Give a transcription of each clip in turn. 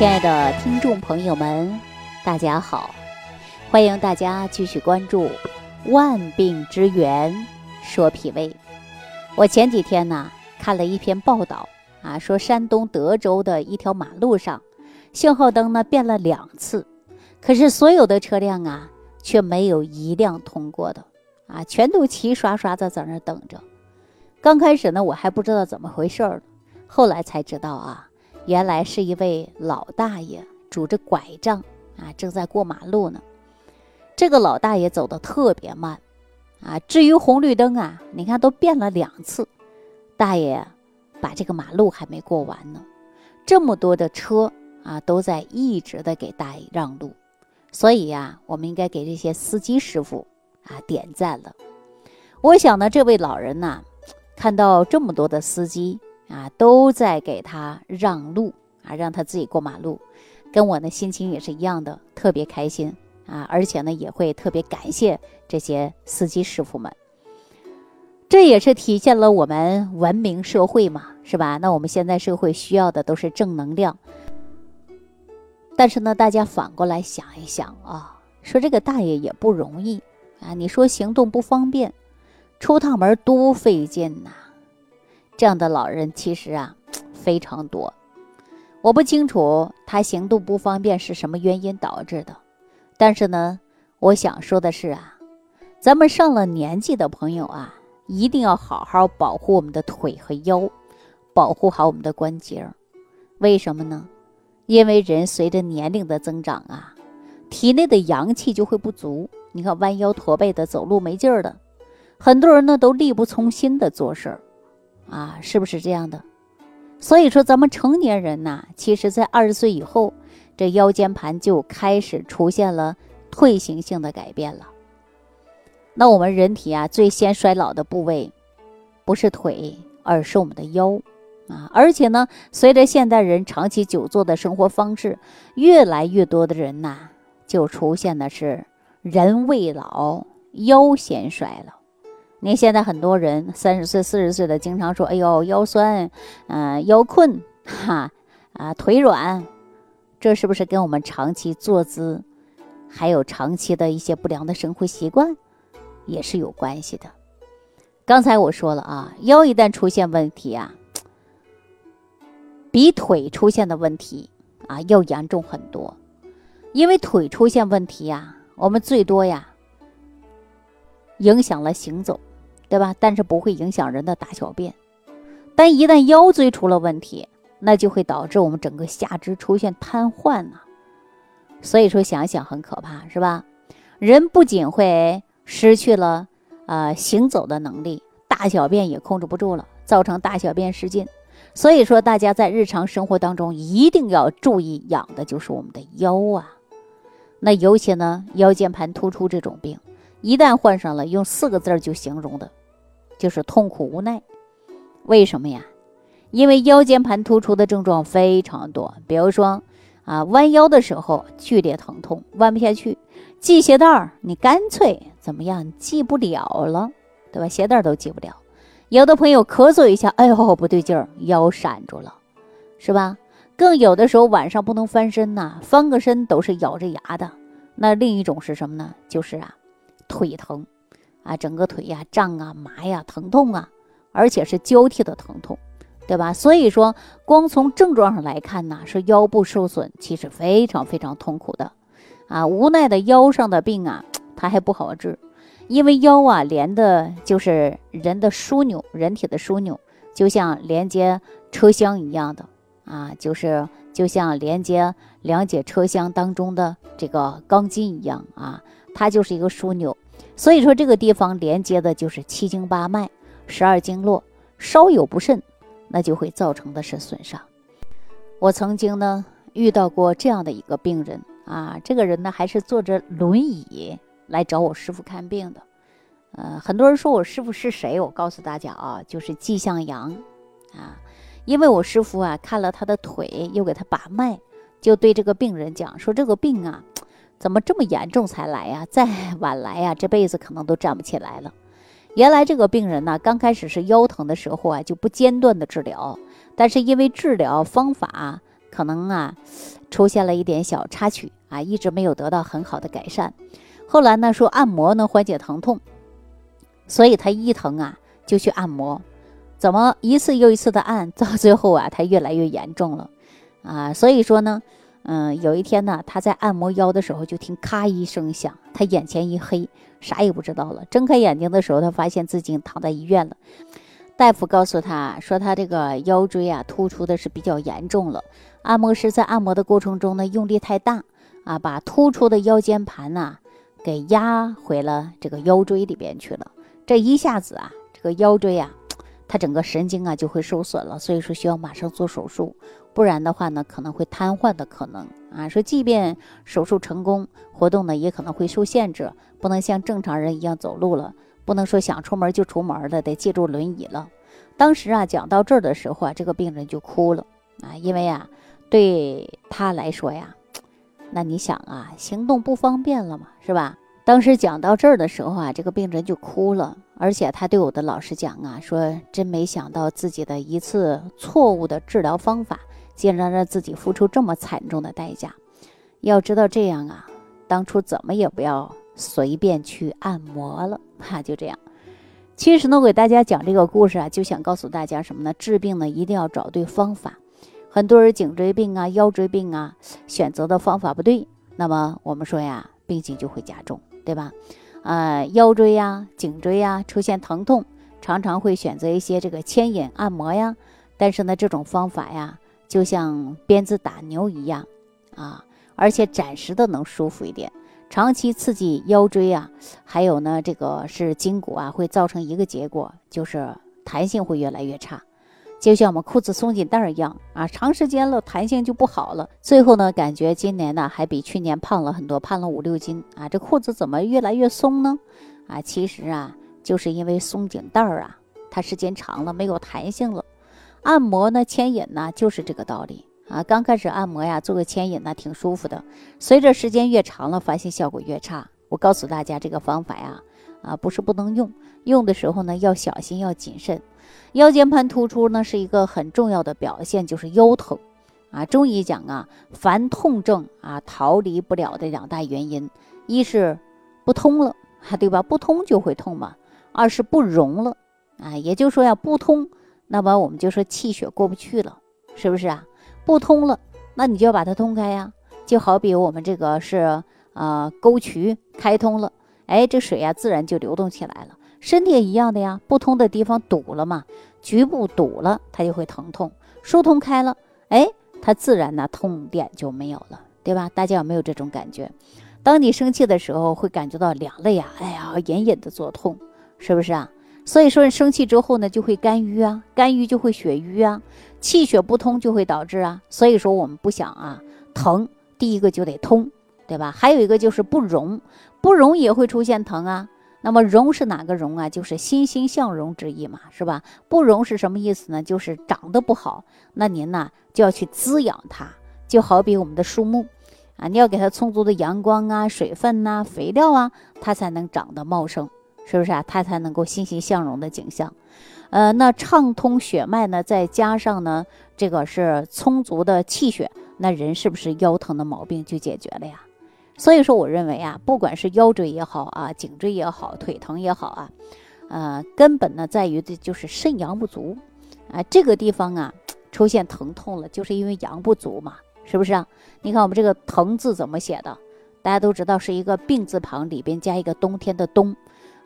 亲爱的听众朋友们，大家好！欢迎大家继续关注《万病之源说脾胃》。我前几天呢看了一篇报道啊，说山东德州的一条马路上，信号灯呢变了两次，可是所有的车辆啊却没有一辆通过的啊，全都齐刷刷的在那等着。刚开始呢我还不知道怎么回事儿，后来才知道啊。原来是一位老大爷拄着拐杖啊，正在过马路呢。这个老大爷走得特别慢啊。至于红绿灯啊，你看都变了两次，大爷把这个马路还没过完呢。这么多的车啊，都在一直的给大爷让路，所以呀，我们应该给这些司机师傅啊点赞了。我想呢，这位老人呐，看到这么多的司机。啊，都在给他让路啊，让他自己过马路，跟我的心情也是一样的，特别开心啊！而且呢，也会特别感谢这些司机师傅们。这也是体现了我们文明社会嘛，是吧？那我们现在社会需要的都是正能量。但是呢，大家反过来想一想啊，说这个大爷也不容易啊，你说行动不方便，出趟门多费劲呐。这样的老人其实啊 非常多，我不清楚他行动不方便是什么原因导致的，但是呢，我想说的是啊，咱们上了年纪的朋友啊，一定要好好保护我们的腿和腰，保护好我们的关节。为什么呢？因为人随着年龄的增长啊，体内的阳气就会不足。你看弯腰驼背的，走路没劲儿的，很多人呢都力不从心的做事儿。啊，是不是这样的？所以说，咱们成年人呐，其实在二十岁以后，这腰间盘就开始出现了退行性的改变了。那我们人体啊，最先衰老的部位，不是腿，而是我们的腰啊。而且呢，随着现代人长期久坐的生活方式，越来越多的人呐，就出现的是人未老，腰先衰了。您现在很多人三十岁、四十岁的，经常说：“哎呦，腰酸，嗯，腰困，哈，啊，腿软。”这是不是跟我们长期坐姿，还有长期的一些不良的生活习惯，也是有关系的？刚才我说了啊，腰一旦出现问题啊，比腿出现的问题啊要严重很多。因为腿出现问题呀，我们最多呀，影响了行走。对吧？但是不会影响人的大小便，但一旦腰椎出了问题，那就会导致我们整个下肢出现瘫痪呐。所以说，想想很可怕，是吧？人不仅会失去了呃行走的能力，大小便也控制不住了，造成大小便失禁。所以说，大家在日常生活当中一定要注意养的就是我们的腰啊。那尤其呢，腰间盘突出这种病，一旦患上了，用四个字儿就形容的。就是痛苦无奈，为什么呀？因为腰间盘突出的症状非常多，比如说啊，弯腰的时候剧烈疼痛，弯不下去；系鞋带儿，你干脆怎么样，系不了了，对吧？鞋带都系不了。有的朋友咳嗽一下，哎呦不对劲儿，腰闪住了，是吧？更有的时候晚上不能翻身呐，翻个身都是咬着牙的。那另一种是什么呢？就是啊，腿疼。啊，整个腿呀胀啊、麻呀、疼痛啊，而且是交替的疼痛，对吧？所以说，光从症状上来看呢，是腰部受损，其实非常非常痛苦的。啊，无奈的腰上的病啊，它还不好治，因为腰啊连的就是人的枢纽，人体的枢纽，就像连接车厢一样的啊，就是就像连接两节车厢当中的这个钢筋一样啊，它就是一个枢纽。所以说，这个地方连接的就是七经八脉、十二经络，稍有不慎，那就会造成的是损伤。我曾经呢遇到过这样的一个病人啊，这个人呢还是坐着轮椅来找我师傅看病的。呃，很多人说我师傅是谁？我告诉大家啊，就是季向阳啊，因为我师傅啊看了他的腿，又给他把脉，就对这个病人讲说这个病啊。怎么这么严重才来呀？再晚来呀，这辈子可能都站不起来了。原来这个病人呢，刚开始是腰疼的时候啊，就不间断的治疗，但是因为治疗方法可能啊出现了一点小插曲啊，一直没有得到很好的改善。后来呢，说按摩能缓解疼痛，所以他一疼啊就去按摩。怎么一次又一次的按，到最后啊，他越来越严重了啊。所以说呢，嗯，有一天呢，他在按摩腰的时候，就听咔一声响，他眼前一黑，啥也不知道了。睁开眼睛的时候，他发现自己躺在医院了。大夫告诉他说，他这个腰椎啊突出的是比较严重了。按摩师在按摩的过程中呢，用力太大啊，把突出的腰间盘呐给压回了这个腰椎里边去了。这一下子啊，这个腰椎啊，他整个神经啊就会受损了，所以说需要马上做手术，不然的话呢，可能会瘫痪的可能啊。说即便手术成功，活动呢也可能会受限制，不能像正常人一样走路了。不能说想出门就出门的，得借助轮椅了。当时啊，讲到这儿的时候啊，这个病人就哭了啊，因为啊，对他来说呀，那你想啊，行动不方便了嘛，是吧？当时讲到这儿的时候啊，这个病人就哭了，而且他对我的老师讲啊，说真没想到自己的一次错误的治疗方法，竟然让自己付出这么惨重的代价。要知道这样啊，当初怎么也不要。随便去按摩了，哈，就这样。其实呢，我给大家讲这个故事啊，就想告诉大家什么呢？治病呢，一定要找对方法。很多人颈椎病啊、腰椎病啊，选择的方法不对，那么我们说呀，病情就会加重，对吧？呃，腰椎呀、颈椎呀出现疼痛，常常会选择一些这个牵引按摩呀。但是呢，这种方法呀，就像鞭子打牛一样啊，而且暂时的能舒服一点。长期刺激腰椎啊，还有呢，这个是筋骨啊，会造成一个结果，就是弹性会越来越差，就像我们裤子松紧带一样啊，长时间了弹性就不好了。最后呢，感觉今年呢还比去年胖了很多，胖了五六斤啊，这裤子怎么越来越松呢？啊，其实啊，就是因为松紧带儿啊，它时间长了没有弹性了。按摩呢，牵引呢，就是这个道理。啊，刚开始按摩呀，做个牵引呢，挺舒服的。随着时间越长了，发现效果越差。我告诉大家这个方法呀，啊，不是不能用，用的时候呢要小心，要谨慎。腰间盘突出呢是一个很重要的表现，就是腰疼。啊，中医讲啊，凡痛症啊，逃离不了的两大原因，一是不通了，啊，对吧？不通就会痛嘛。二是不容了，啊，也就是说要不通，那么我们就说气血过不去了，是不是啊？不通了，那你就要把它通开呀。就好比我们这个是呃沟渠开通了，哎，这水呀自然就流动起来了。身体也一样的呀，不通的地方堵了嘛，局部堵了，它就会疼痛。疏通开了，哎，它自然呢痛点就没有了，对吧？大家有没有这种感觉？当你生气的时候，会感觉到两肋呀，哎呀，隐隐的作痛，是不是啊？所以说，生气之后呢，就会肝郁啊，肝郁就会血瘀啊，气血不通就会导致啊。所以说，我们不想啊疼，第一个就得通，对吧？还有一个就是不荣，不荣也会出现疼啊。那么荣是哪个荣啊？就是欣欣向荣之意嘛，是吧？不荣是什么意思呢？就是长得不好。那您呢就要去滋养它，就好比我们的树木啊，你要给它充足的阳光啊、水分呐、肥料啊，它才能长得茂盛。是不是啊？它才能够欣欣向荣的景象，呃，那畅通血脉呢，再加上呢，这个是充足的气血，那人是不是腰疼的毛病就解决了呀？所以说，我认为啊，不管是腰椎也好啊，颈椎也好，腿疼也好啊，呃，根本呢在于的就是肾阳不足啊，这个地方啊出现疼痛了，就是因为阳不足嘛，是不是啊？你看我们这个“疼”字怎么写的？大家都知道是一个病字旁里边加一个冬天的“冬”。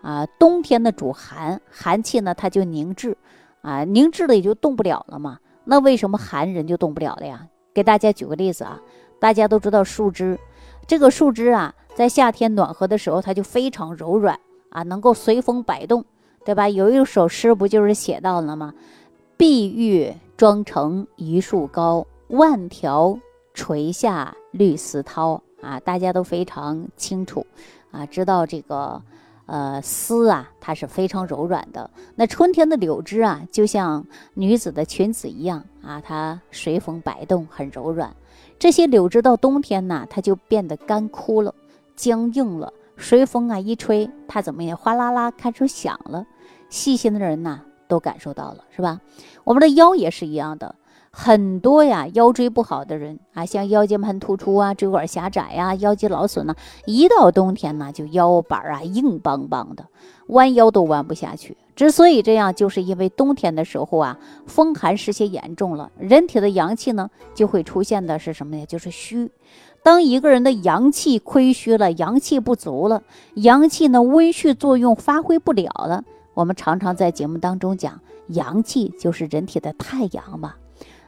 啊，冬天的主寒，寒气呢，它就凝滞，啊，凝滞了也就动不了了嘛。那为什么寒人就动不了了呀？给大家举个例子啊，大家都知道树枝，这个树枝啊，在夏天暖和的时候，它就非常柔软啊，能够随风摆动，对吧？有一首诗不就是写到了吗？碧玉妆成一树高，万条垂下绿丝绦啊，大家都非常清楚啊，知道这个。呃，丝啊，它是非常柔软的。那春天的柳枝啊，就像女子的裙子一样啊，它随风摆动，很柔软。这些柳枝到冬天呢，它就变得干枯了，僵硬了。随风啊一吹，它怎么也哗啦啦开始响了。细心的人呐，都感受到了，是吧？我们的腰也是一样的，很多呀，腰椎不好的人啊，像腰间盘突出啊、椎管狭窄呀、腰肌劳损呢，一到冬天呢，就腰板啊硬邦邦的，弯腰都弯不下去。之所以这样，就是因为冬天的时候啊，风寒湿邪严重了，人体的阳气呢就会出现的是什么呀？就是虚。当一个人的阳气亏虚了，阳气不足了，阳气呢温煦作用发挥不了了。我们常常在节目当中讲，阳气就是人体的太阳嘛。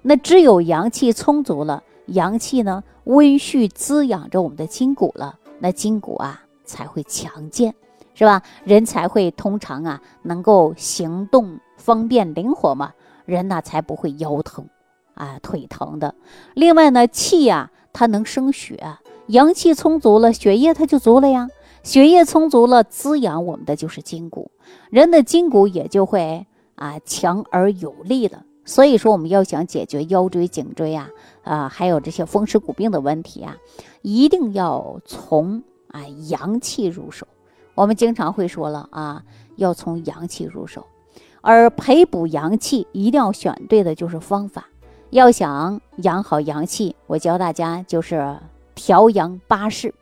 那只有阳气充足了，阳气呢温煦滋养着我们的筋骨了，那筋骨啊才会强健，是吧？人才会通常啊能够行动方便灵活嘛，人呢才不会腰疼啊腿疼的。另外呢，气呀它能生血，阳气充足了，血液它就足了呀，血液充足了，滋养我们的就是筋骨，人的筋骨也就会啊强而有力了。所以说，我们要想解决腰椎、颈椎啊，啊，还有这些风湿骨病的问题啊，一定要从啊阳气入手。我们经常会说了啊，要从阳气入手，而培补阳气一定要选对的就是方法。要想养好阳气，我教大家就是调阳八式，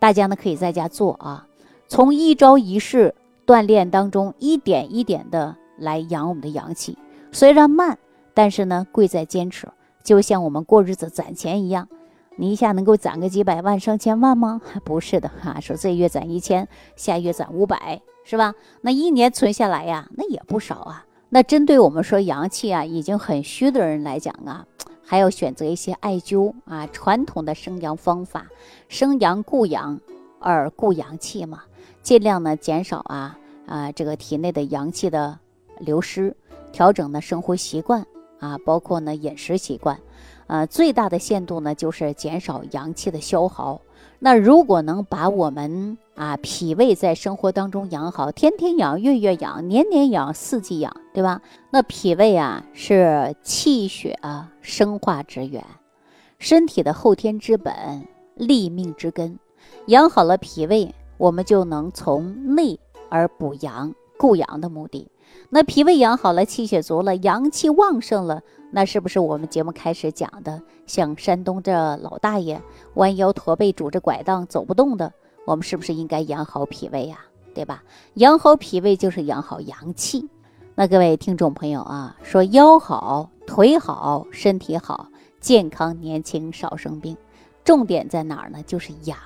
大家呢可以在家做啊，从一招一式锻炼当中，一点一点的来养我们的阳气。虽然慢，但是呢，贵在坚持。就像我们过日子攒钱一样，你一下能够攒个几百万、上千万吗？不是的哈，说这月攒一千，下月攒五百，是吧？那一年存下来呀，那也不少啊。那针对我们说阳气啊已经很虚的人来讲啊，还要选择一些艾灸啊，传统的生阳方法，生阳固阳而固阳气嘛，尽量呢减少啊啊这个体内的阳气的流失。调整呢生活习惯啊，包括呢饮食习惯，呃，最大的限度呢就是减少阳气的消耗。那如果能把我们啊脾胃在生活当中养好，天天养、月月养、年年养、四季养，对吧？那脾胃啊是气血啊生化之源，身体的后天之本，立命之根。养好了脾胃，我们就能从内而补阳、固阳的目的。那脾胃养好了，气血足了，阳气旺盛了，那是不是我们节目开始讲的，像山东这老大爷弯腰驼背拄着拐杖走不动的，我们是不是应该养好脾胃呀？对吧？养好脾胃就是养好阳气。那各位听众朋友啊，说腰好、腿好、身体好、健康、年轻、少生病，重点在哪儿呢？就是养。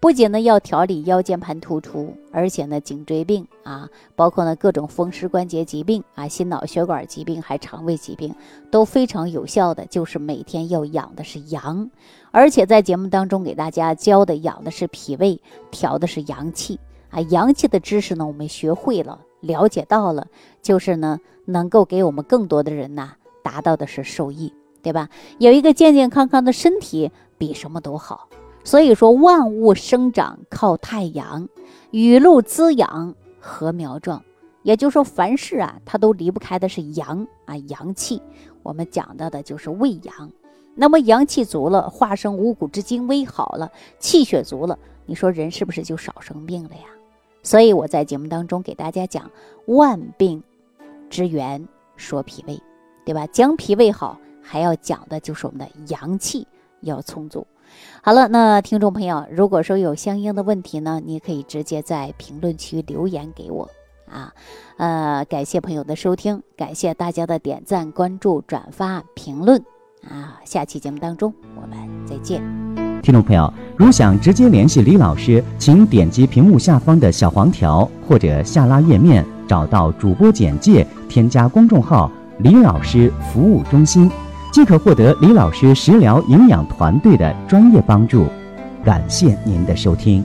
不仅呢要调理腰间盘突出，而且呢颈椎病啊，包括呢各种风湿关节疾病啊、心脑血管疾病，还肠胃疾病都非常有效的，就是每天要养的是阳，而且在节目当中给大家教的养的是脾胃，调的是阳气啊。阳气的知识呢，我们学会了，了解到了，就是呢能够给我们更多的人呐达到的是受益，对吧？有一个健健康康的身体，比什么都好。所以说，万物生长靠太阳，雨露滋养禾苗壮。也就是说，凡事啊，它都离不开的是阳啊，阳气。我们讲到的就是胃阳。那么阳气足了，化生五谷之精微好了，气血足了，你说人是不是就少生病了呀？所以我在节目当中给大家讲万病之源说脾胃，对吧？讲脾胃好，还要讲的就是我们的阳气要充足。好了，那听众朋友，如果说有相应的问题呢，你可以直接在评论区留言给我啊。呃，感谢朋友的收听，感谢大家的点赞、关注、转发、评论啊。下期节目当中我们再见。听众朋友，如想直接联系李老师，请点击屏幕下方的小黄条，或者下拉页面找到主播简介，添加公众号“李老师服务中心”。即可获得李老师食疗营养团队的专业帮助，感谢您的收听。